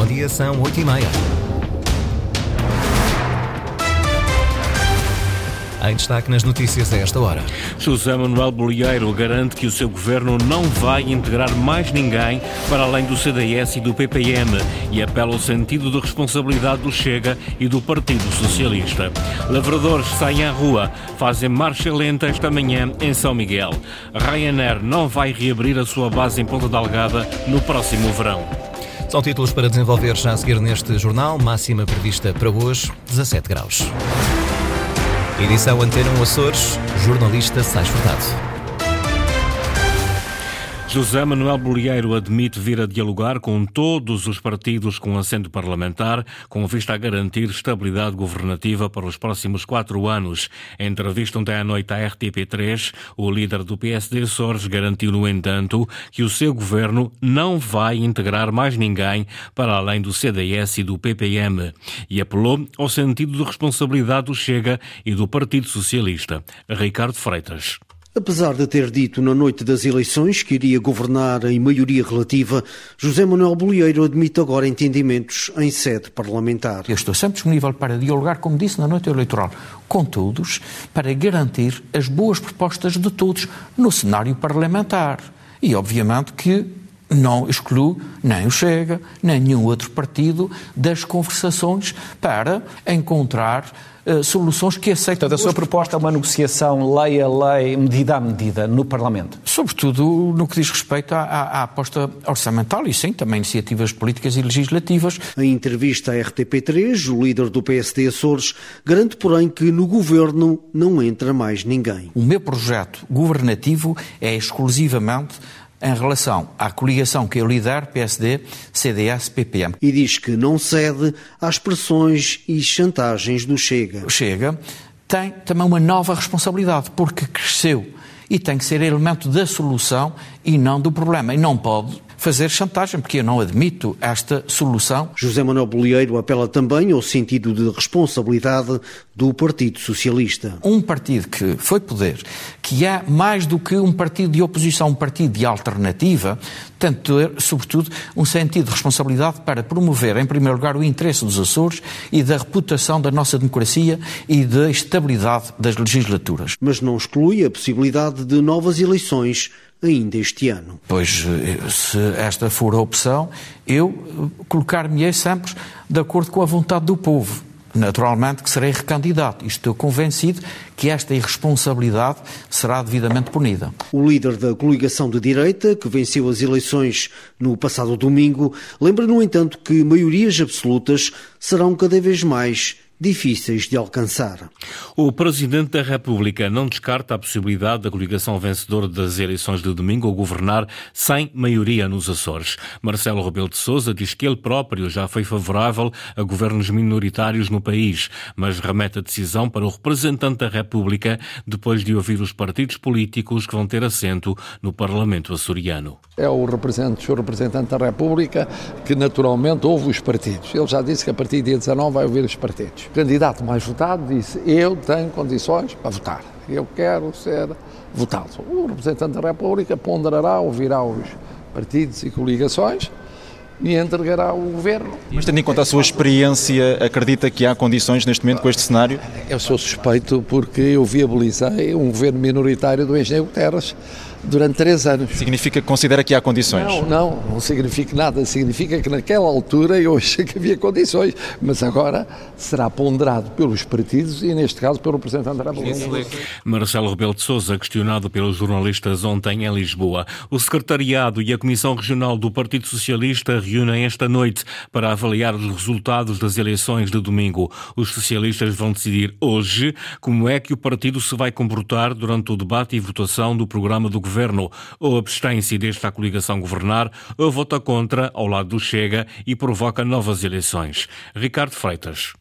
Bom dia, são 8 e meia. Em destaque nas notícias a esta hora. José Manuel Bolieiro garante que o seu governo não vai integrar mais ninguém para além do CDS e do PPM e apela ao sentido de responsabilidade do Chega e do Partido Socialista. Lavradores saem à rua, fazem marcha lenta esta manhã em São Miguel. Ryanair não vai reabrir a sua base em Ponta Delgada no próximo verão. São títulos para desenvolver já a seguir neste jornal. Máxima prevista para hoje, 17 graus. Edição Antena 1 Açores, jornalista Sais Furtado. José Manuel Bolieiro admite vir a dialogar com todos os partidos com assento parlamentar, com vista a garantir estabilidade governativa para os próximos quatro anos. Em entrevista ontem à noite à RTP3, o líder do PSD Açores garantiu, no entanto, que o seu governo não vai integrar mais ninguém para além do CDS e do PPM e apelou ao sentido de responsabilidade do Chega e do Partido Socialista. Ricardo Freitas. Apesar de ter dito na noite das eleições que iria governar em maioria relativa, José Manuel Bolieiro admite agora entendimentos em sede parlamentar. Eu estou sempre disponível para dialogar, como disse na noite eleitoral, com todos, para garantir as boas propostas de todos no cenário parlamentar. E, obviamente, que não excluo nem o Chega, nem nenhum outro partido das conversações para encontrar uh, soluções que aceitem. Portanto, a sua proposta é uma negociação lei a lei, medida a medida, no Parlamento? Sobretudo no que diz respeito à, à, à aposta orçamental e sim, também iniciativas políticas e legislativas. Em entrevista à RTP3, o líder do PSD Açores garante, porém, que no governo não entra mais ninguém. O meu projeto governativo é exclusivamente em relação à coligação que eu lidero, PSD, CDS, PPM. E diz que não cede às pressões e chantagens do Chega. O Chega tem também uma nova responsabilidade, porque cresceu e tem que ser elemento da solução e não do problema. E não pode fazer chantagem, porque eu não admito esta solução. José Manuel Bolieiro apela também ao sentido de responsabilidade do Partido Socialista. Um partido que foi poder, que é mais do que um partido de oposição, um partido de alternativa, tem de ter, sobretudo, um sentido de responsabilidade para promover, em primeiro lugar, o interesse dos Açores e da reputação da nossa democracia e da estabilidade das legislaturas. Mas não exclui a possibilidade de novas eleições ainda este ano. Pois, eh, se esta for a opção, eu eh, colocar-me-ei sempre de acordo com a vontade do povo. Naturalmente que serei recandidato e estou convencido que esta irresponsabilidade será devidamente punida. O líder da coligação de direita, que venceu as eleições no passado domingo, lembra, no entanto, que maiorias absolutas serão cada vez mais difíceis de alcançar. O Presidente da República não descarta a possibilidade da coligação vencedora das eleições de domingo governar sem maioria nos Açores. Marcelo Rebelo de Sousa diz que ele próprio já foi favorável a governos minoritários no país, mas remete a decisão para o representante da República depois de ouvir os partidos políticos que vão ter assento no Parlamento açoriano. É o representante, o representante da República que naturalmente ouve os partidos. Ele já disse que a partir do dia 19 vai ouvir os partidos candidato mais votado disse: Eu tenho condições para votar, eu quero ser votado. O representante da República ponderará, ouvirá os partidos e coligações e entregará o governo. Mas tendo em conta a sua experiência, acredita que há condições neste momento com este cenário? Eu sou suspeito porque eu viabilizei um governo minoritário do engenheiro Guterres durante três anos. Significa que considera que há condições? Não, não, não significa nada. Significa que naquela altura eu achei que havia condições, mas agora será ponderado pelos partidos e, neste caso, pelo representante da República. Marcelo Rebelo de Sousa, questionado pelos jornalistas ontem em Lisboa. O Secretariado e a Comissão Regional do Partido Socialista reúnem esta noite para avaliar os resultados das eleições de domingo. Os socialistas vão decidir hoje como é que o partido se vai comportar durante o debate e votação do programa do governo governo. Ou abstém-se desta coligação governar, vota contra ao lado do Chega e provoca novas eleições. Ricardo Freitas.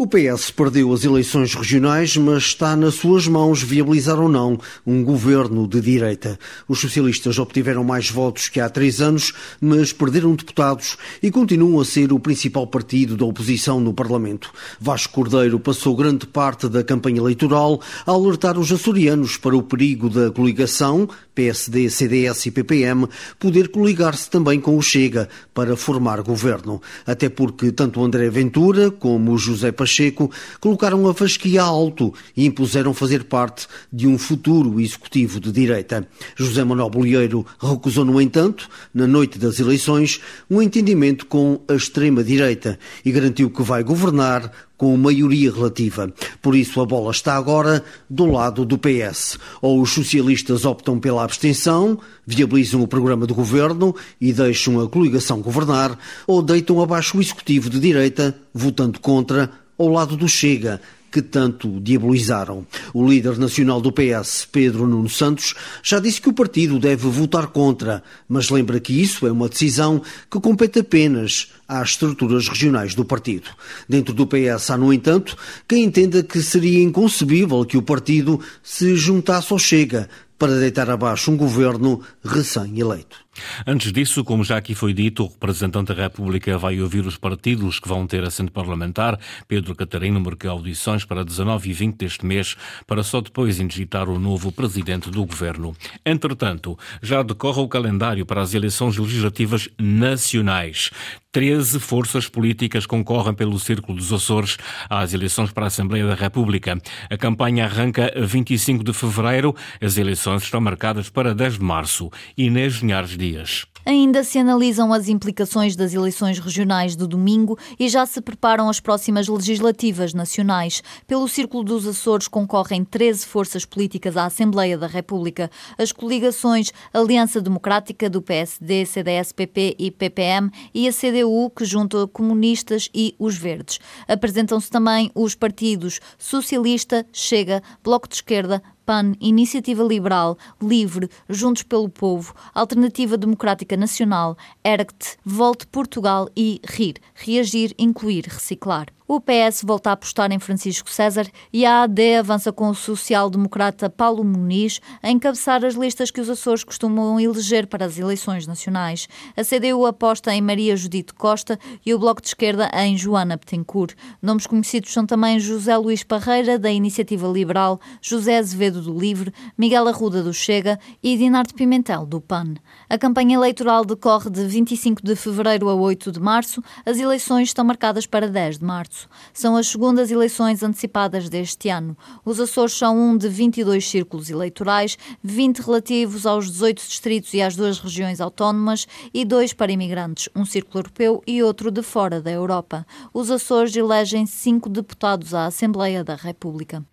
O PS perdeu as eleições regionais, mas está nas suas mãos viabilizar ou não um governo de direita. Os socialistas obtiveram mais votos que há três anos, mas perderam deputados e continuam a ser o principal partido da oposição no Parlamento. Vasco Cordeiro passou grande parte da campanha eleitoral a alertar os açorianos para o perigo da coligação PSD, CDS e PPM, poder coligar-se também com o Chega para formar governo. Até porque tanto André Ventura como José Pacheco colocaram a fasquia alto e impuseram fazer parte de um futuro executivo de direita. José Manuel Bolieiro recusou, no entanto, na noite das eleições, um entendimento com a extrema-direita e garantiu que vai governar com maioria relativa. Por isso, a bola está agora do lado do PS. Ou os socialistas optam pela abstenção, viabilizam o programa do governo e deixam a coligação governar, ou deitam abaixo o executivo de direita, votando contra, ao lado do Chega, que tanto diabolizaram. O líder nacional do PS, Pedro Nuno Santos, já disse que o partido deve votar contra, mas lembra que isso é uma decisão que compete apenas às estruturas regionais do partido. Dentro do PS há, no entanto, quem entenda que seria inconcebível que o partido se juntasse ao Chega para deitar abaixo um governo recém-eleito. Antes disso, como já aqui foi dito, o representante da República vai ouvir os partidos que vão ter assento parlamentar. Pedro Catarino marcou audições para 19 e 20 deste mês, para só depois indigitar o novo presidente do governo. Entretanto, já decorre o calendário para as eleições legislativas nacionais. 13 forças políticas concorrem pelo Círculo dos Açores às eleições para a Assembleia da República. A campanha arranca 25 de fevereiro. As eleições estão marcadas para 10 de março. Inês Vinhares Dias. Ainda se analisam as implicações das eleições regionais de domingo e já se preparam as próximas legislativas nacionais. Pelo Círculo dos Açores concorrem 13 forças políticas à Assembleia da República. As coligações Aliança Democrática do PSD, CDS, PP e PPM e a CDU, que junta comunistas e os verdes. Apresentam-se também os partidos Socialista, Chega, Bloco de Esquerda, PAN, Iniciativa Liberal, Livre, Juntos pelo Povo, Alternativa Democrática Nacional, ERCT, Volte Portugal e RIR, Reagir, Incluir, Reciclar. O PS volta a apostar em Francisco César e a AD avança com o social-democrata Paulo Muniz a encabeçar as listas que os Açores costumam eleger para as eleições nacionais. A CDU aposta em Maria Judite Costa e o Bloco de Esquerda em Joana Petencourt. Nomes conhecidos são também José Luís Parreira, da Iniciativa Liberal, José Azevedo do Livre, Miguel Arruda do Chega e Dinarte Pimentel do PAN. A campanha eleitoral decorre de 25 de fevereiro a 8 de março. As eleições estão marcadas para 10 de março março. São as segundas eleições antecipadas deste ano. Os Açores são um de 22 círculos eleitorais, 20 relativos aos 18 distritos e às duas regiões autónomas e dois para imigrantes, um círculo europeu e outro de fora da Europa. Os Açores elegem cinco deputados à Assembleia da República.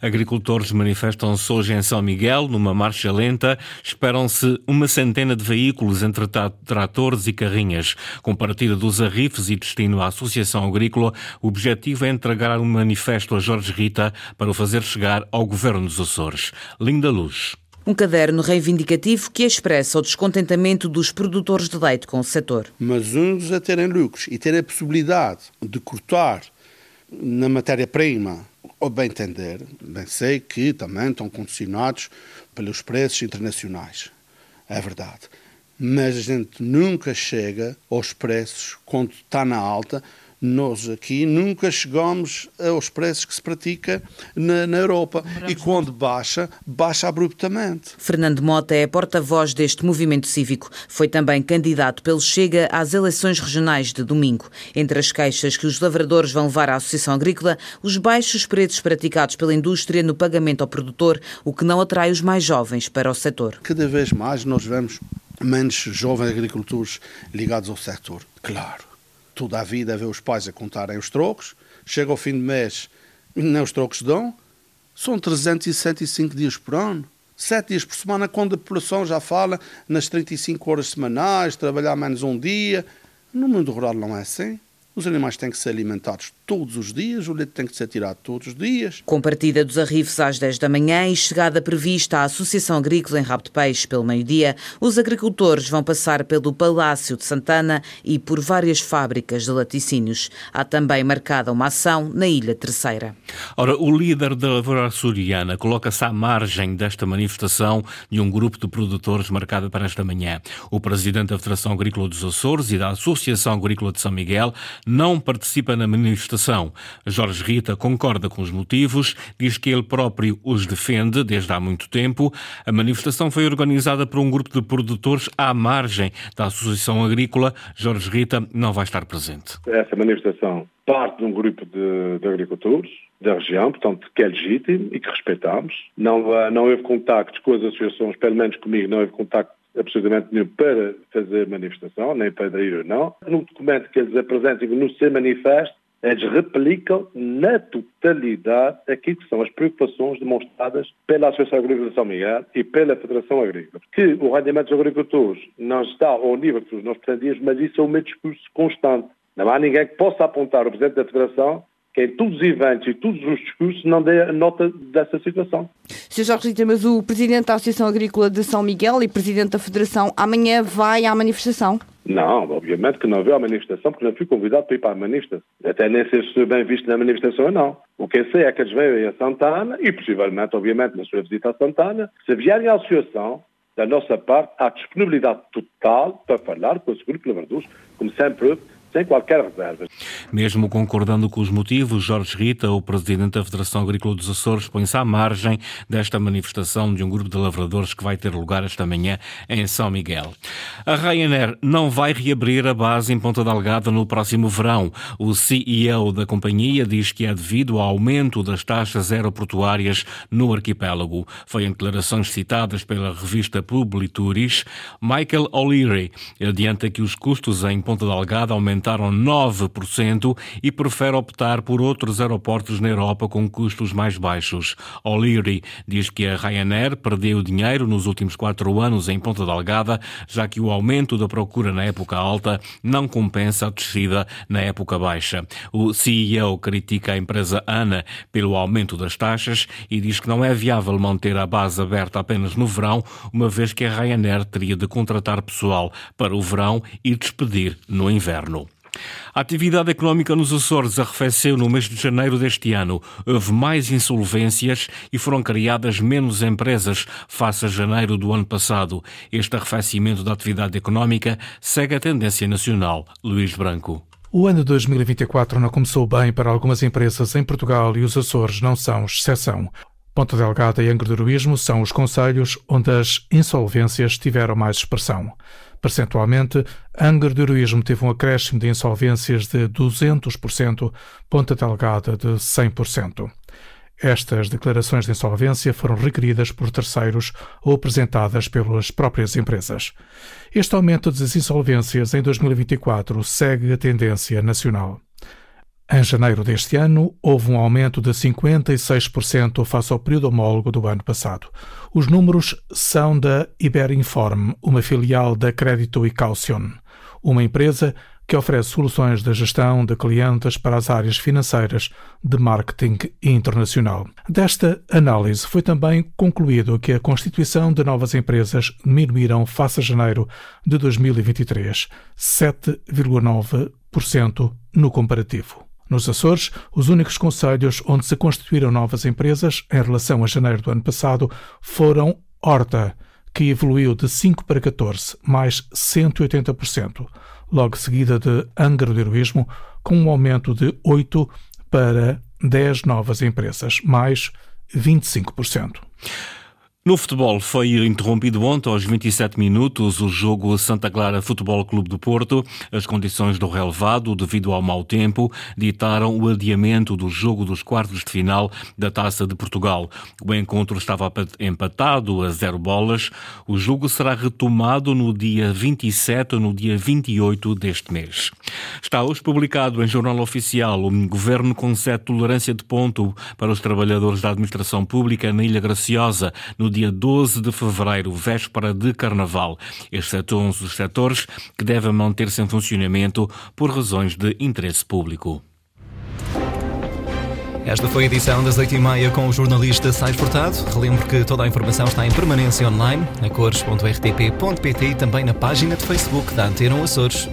Agricultores manifestam-se hoje em São Miguel, numa marcha lenta. Esperam-se uma centena de veículos entre tratores e carrinhas. Com partida dos arrifes e destino à Associação Agrícola, o objetivo é entregar um manifesto a Jorge Rita para o fazer chegar ao Governo dos Açores. Linda Luz. Um caderno reivindicativo que expressa o descontentamento dos produtores de leite com o setor. Mas uns a terem lucros e terem a possibilidade de cortar na matéria-prima ou bem entender, bem sei que também estão condicionados pelos preços internacionais. É verdade. Mas a gente nunca chega aos preços quando está na alta nós aqui nunca chegamos aos preços que se pratica na, na Europa. E quando baixa, baixa abruptamente. Fernando Mota é porta-voz deste movimento cívico. Foi também candidato pelo Chega às eleições regionais de domingo. Entre as queixas que os lavradores vão levar à Associação Agrícola, os baixos preços praticados pela indústria no pagamento ao produtor, o que não atrai os mais jovens para o setor. Cada vez mais nós vemos menos jovens agricultores ligados ao setor. Claro toda a vida a ver os pais a contarem os trocos, chega ao fim do mês e nem os trocos dão, são 365 dias por ano. Sete dias por semana, quando a população já fala nas 35 horas semanais, trabalhar menos um dia. No mundo rural não é assim. Os animais têm que ser alimentados todos os dias, o leite tem que ser tirado todos os dias. Com partida dos arrifes às 10 da manhã e chegada prevista à Associação Agrícola em Rabo de Peixe pelo meio-dia, os agricultores vão passar pelo Palácio de Santana e por várias fábricas de laticínios. Há também marcada uma ação na Ilha Terceira. Ora, o líder da lavoura açoriana coloca-se à margem desta manifestação de um grupo de produtores marcada para esta manhã. O presidente da Federação Agrícola dos Açores e da Associação Agrícola de São Miguel não participa na manifestação. Jorge Rita concorda com os motivos, diz que ele próprio os defende desde há muito tempo. A manifestação foi organizada por um grupo de produtores à margem da Associação Agrícola. Jorge Rita não vai estar presente. Essa manifestação parte de um grupo de, de agricultores da região, portanto, que é legítimo e que respeitamos. Não, não houve contactos com as associações, pelo menos comigo, não houve contacto absolutamente nenhum para fazer manifestação, nem para ir ou não. No documento que eles apresentam no seu manifesto, eles replicam na totalidade aquilo que são as preocupações demonstradas pela Associação Agrícola de São Miguel e pela Federação Agrícola. Que o rendimento dos agricultores não está ao nível que nós pretendíamos, mas isso é um discurso constante. Não há ninguém que possa apontar o Presidente da Federação que em todos os eventos e todos os discursos não dê nota dessa situação. Sr. Jorge Rita, mas o Presidente da Associação Agrícola de São Miguel e Presidente da Federação amanhã vai à manifestação? Não, obviamente que não veio à manifestação porque não fui convidado para ir para a manifestação. Até nem sei se bem visto na manifestação ou não. O que eu sei é que eles vêm a Santana e possivelmente, obviamente, na sua visita a Santana, se vierem à associação, da nossa parte, há disponibilidade total para falar com os grupos lavradores, como sempre sem qualquer reserva. Mesmo concordando com os motivos, Jorge Rita, o presidente da Federação Agrícola dos Açores, põe-se à margem desta manifestação de um grupo de lavradores que vai ter lugar esta manhã em São Miguel. A Ryanair não vai reabrir a base em Ponta Delgada no próximo verão. O CEO da companhia diz que é devido ao aumento das taxas aeroportuárias no arquipélago. Foi em declarações citadas pela revista Publituris, Michael O'Leary adianta que os custos em Ponta Delgada aumentaram aumentaram 9% e prefere optar por outros aeroportos na Europa com custos mais baixos. O'Leary diz que a Ryanair perdeu dinheiro nos últimos quatro anos em Ponta Delgada, já que o aumento da procura na época alta não compensa a descida na época baixa. O CEO critica a empresa ANA pelo aumento das taxas e diz que não é viável manter a base aberta apenas no verão, uma vez que a Ryanair teria de contratar pessoal para o verão e despedir no inverno. A atividade económica nos Açores arrefeceu no mês de janeiro deste ano. Houve mais insolvências e foram criadas menos empresas face a janeiro do ano passado. Este arrefecimento da atividade económica segue a tendência nacional. Luís Branco. O ano de 2024 não começou bem para algumas empresas em Portugal e os Açores não são exceção. Ponta Delgada e Angra são os conselhos onde as insolvências tiveram mais expressão. Percentualmente, Angra do Heroísmo teve um acréscimo de insolvências de 200%, Ponta Delgada de 100%. Estas declarações de insolvência foram requeridas por terceiros ou apresentadas pelas próprias empresas. Este aumento das insolvências em 2024 segue a tendência nacional. Em janeiro deste ano, houve um aumento de 56% face ao período homólogo do ano passado. Os números são da Iberinform, uma filial da Crédito e Caucion, uma empresa que oferece soluções de gestão de clientes para as áreas financeiras, de marketing internacional. Desta análise foi também concluído que a constituição de novas empresas diminuíram face a janeiro de 2023, 7,9% no comparativo. Nos Açores, os únicos conselhos onde se constituíram novas empresas em relação a janeiro do ano passado foram Horta, que evoluiu de 5 para 14, mais 180%, logo seguida de Angra do Heroísmo, com um aumento de 8 para 10 novas empresas, mais 25%. No futebol foi interrompido ontem aos 27 minutos o jogo Santa Clara Futebol Clube do Porto. As condições do relevado, devido ao mau tempo, ditaram o adiamento do jogo dos quartos de final da Taça de Portugal. O encontro estava empatado a zero bolas. O jogo será retomado no dia 27 ou no dia 28 deste mês. Está hoje publicado em Jornal Oficial o Governo concede tolerância de ponto para os trabalhadores da administração pública na Ilha Graciosa no dia 12 de fevereiro, véspera de Carnaval. Estes são os setores que devem manter-se em funcionamento por razões de interesse público. Esta foi a edição das 8h30 com o jornalista Sais Furtado. Relembro que toda a informação está em permanência online na cores.rtp.pt e também na página de Facebook da Antena Açores.